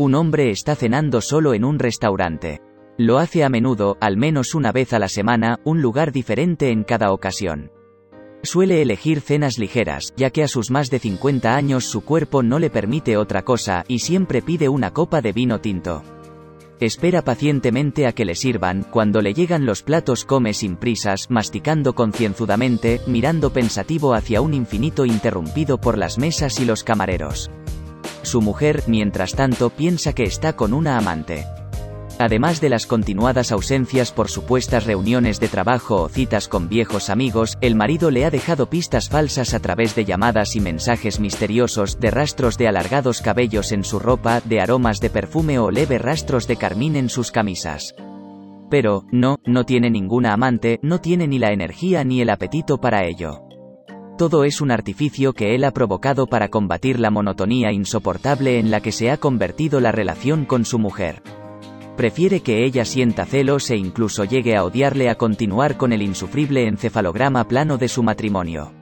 Un hombre está cenando solo en un restaurante. Lo hace a menudo, al menos una vez a la semana, un lugar diferente en cada ocasión. Suele elegir cenas ligeras, ya que a sus más de 50 años su cuerpo no le permite otra cosa, y siempre pide una copa de vino tinto. Espera pacientemente a que le sirvan, cuando le llegan los platos come sin prisas, masticando concienzudamente, mirando pensativo hacia un infinito interrumpido por las mesas y los camareros. Su mujer, mientras tanto, piensa que está con una amante. Además de las continuadas ausencias por supuestas reuniones de trabajo o citas con viejos amigos, el marido le ha dejado pistas falsas a través de llamadas y mensajes misteriosos, de rastros de alargados cabellos en su ropa, de aromas de perfume o leve rastros de carmín en sus camisas. Pero, no, no tiene ninguna amante, no tiene ni la energía ni el apetito para ello. Todo es un artificio que él ha provocado para combatir la monotonía insoportable en la que se ha convertido la relación con su mujer. Prefiere que ella sienta celos e incluso llegue a odiarle a continuar con el insufrible encefalograma plano de su matrimonio.